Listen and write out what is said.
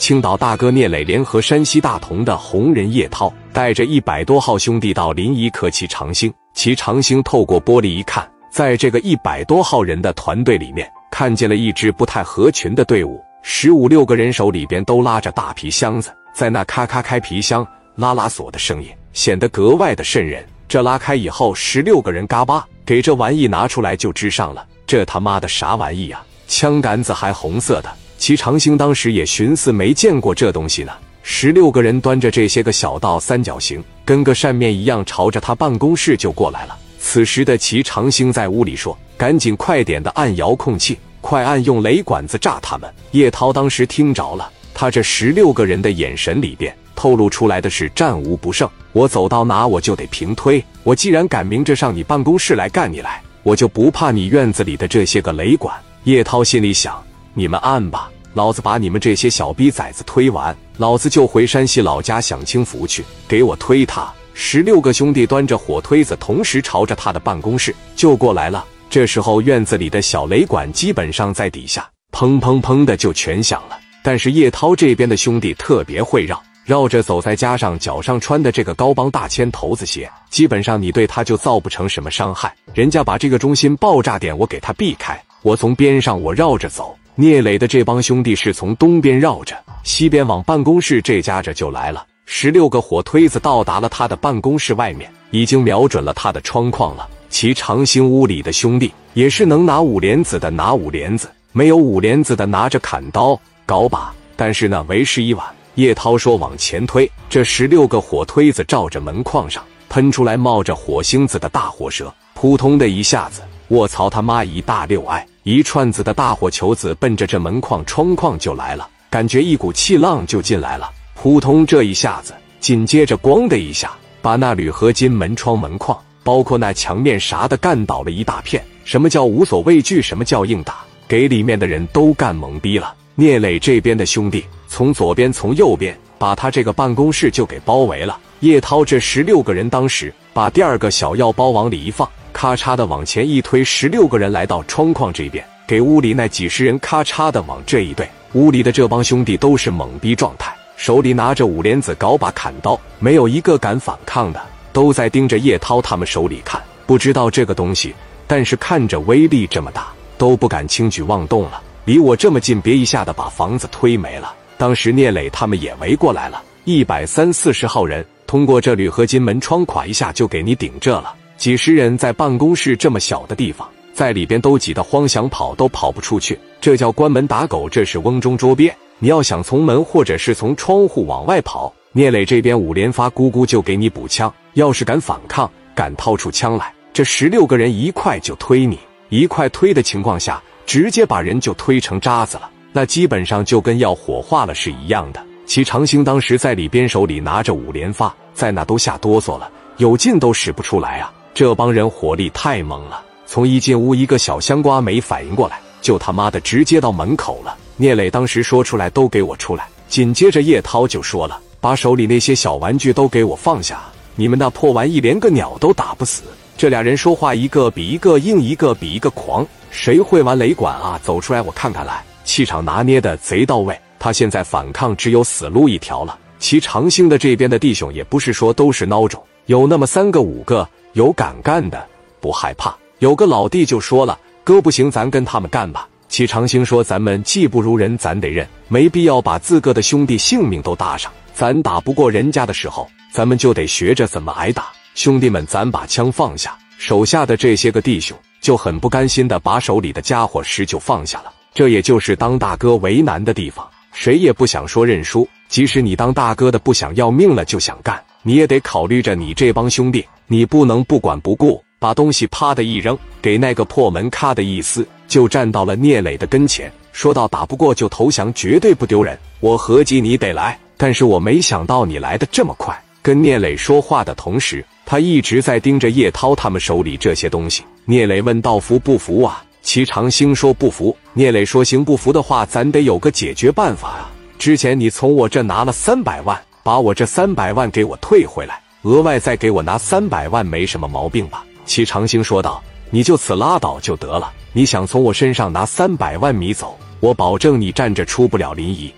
青岛大哥聂磊联合山西大同的红人叶涛，带着一百多号兄弟到临沂克骑长兴。骑长兴透过玻璃一看，在这个一百多号人的团队里面，看见了一支不太合群的队伍，十五六个人手里边都拉着大皮箱子，在那咔咔开皮箱、拉拉锁的声音，显得格外的瘆人。这拉开以后，十六个人嘎巴给这玩意拿出来就支上了。这他妈的啥玩意呀？枪杆子还红色的。齐长兴当时也寻思没见过这东西呢。十六个人端着这些个小道三角形，跟个扇面一样，朝着他办公室就过来了。此时的齐长兴在屋里说：“赶紧快点的按遥控器，快按用雷管子炸他们。”叶涛当时听着了，他这十六个人的眼神里边透露出来的是战无不胜。我走到哪我就得平推。我既然敢明着上你办公室来干你来，我就不怕你院子里的这些个雷管。叶涛心里想。你们按吧，老子把你们这些小逼崽子推完，老子就回山西老家享清福去。给我推他！十六个兄弟端着火推子，同时朝着他的办公室就过来了。这时候院子里的小雷管基本上在底下砰砰砰的就全响了。但是叶涛这边的兄弟特别会绕，绕着走，再加上脚上穿的这个高帮大铅头子鞋，基本上你对他就造不成什么伤害。人家把这个中心爆炸点我给他避开，我从边上我绕着走。聂磊的这帮兄弟是从东边绕着西边往办公室这家着就来了。十六个火推子到达了他的办公室外面，已经瞄准了他的窗框了。其长兴屋里的兄弟也是能拿五连子的拿五连子，没有五连子的拿着砍刀镐把。但是呢，为时已晚。叶涛说：“往前推。”这十六个火推子照着门框上喷出来冒着火星子的大火舌，扑通的一下子，卧槽他妈一大溜挨！一串子的大火球子奔着这门框、窗框就来了，感觉一股气浪就进来了，扑通这一下子，紧接着咣的一下，把那铝合金门窗、门框，包括那墙面啥的干倒了一大片。什么叫无所畏惧？什么叫硬打？给里面的人都干懵逼了。聂磊这边的兄弟从左边、从右边把他这个办公室就给包围了。叶涛这十六个人当时把第二个小药包往里一放。咔嚓的往前一推，十六个人来到窗框这边，给屋里那几十人咔嚓的往这一对。屋里的这帮兄弟都是懵逼状态，手里拿着五连子、镐把、砍刀，没有一个敢反抗的，都在盯着叶涛他们手里看。不知道这个东西，但是看着威力这么大，都不敢轻举妄动了。离我这么近，别一下子把房子推没了。当时聂磊他们也围过来了，一百三四十号人，通过这铝合金门窗，垮一下就给你顶这了。几十人在办公室这么小的地方，在里边都挤得慌，想跑都跑不出去，这叫关门打狗，这是瓮中捉鳖。你要想从门或者是从窗户往外跑，聂磊这边五连发咕咕就给你补枪。要是敢反抗，敢掏出枪来，这十六个人一块就推你，一块推的情况下，直接把人就推成渣子了，那基本上就跟要火化了是一样的。齐长兴当时在里边手里拿着五连发，在那都吓哆嗦了，有劲都使不出来啊。这帮人火力太猛了，从一进屋，一个小香瓜没反应过来，就他妈的直接到门口了。聂磊当时说出来：“都给我出来！”紧接着叶涛就说了：“把手里那些小玩具都给我放下！你们那破玩意连个鸟都打不死。”这俩人说话一个比一个硬，一个比一个狂。谁会玩雷管啊？走出来我看看来！气场拿捏的贼到位。他现在反抗只有死路一条了。其长兴的这边的弟兄也不是说都是孬种，有那么三个五个。有敢干的，不害怕。有个老弟就说了：“哥不行，咱跟他们干吧。”齐长兴说：“咱们技不如人，咱得认，没必要把自个的兄弟性命都搭上。咱打不过人家的时候，咱们就得学着怎么挨打。兄弟们，咱把枪放下。”手下的这些个弟兄就很不甘心的把手里的家伙事就放下了。这也就是当大哥为难的地方，谁也不想说认输。即使你当大哥的不想要命了，就想干。你也得考虑着你这帮兄弟，你不能不管不顾，把东西啪的一扔，给那个破门咔的一撕，就站到了聂磊的跟前，说到打不过就投降，绝对不丢人。我合计你得来，但是我没想到你来的这么快。跟聂磊说话的同时，他一直在盯着叶涛他们手里这些东西。聂磊问道：“服不服啊？”齐长兴说：“不服。”聂磊说：“行，不服的话，咱得有个解决办法啊。之前你从我这拿了三百万。”把我这三百万给我退回来，额外再给我拿三百万，没什么毛病吧？齐长兴说道：“你就此拉倒就得了。你想从我身上拿三百万米走，我保证你站着出不了临沂。”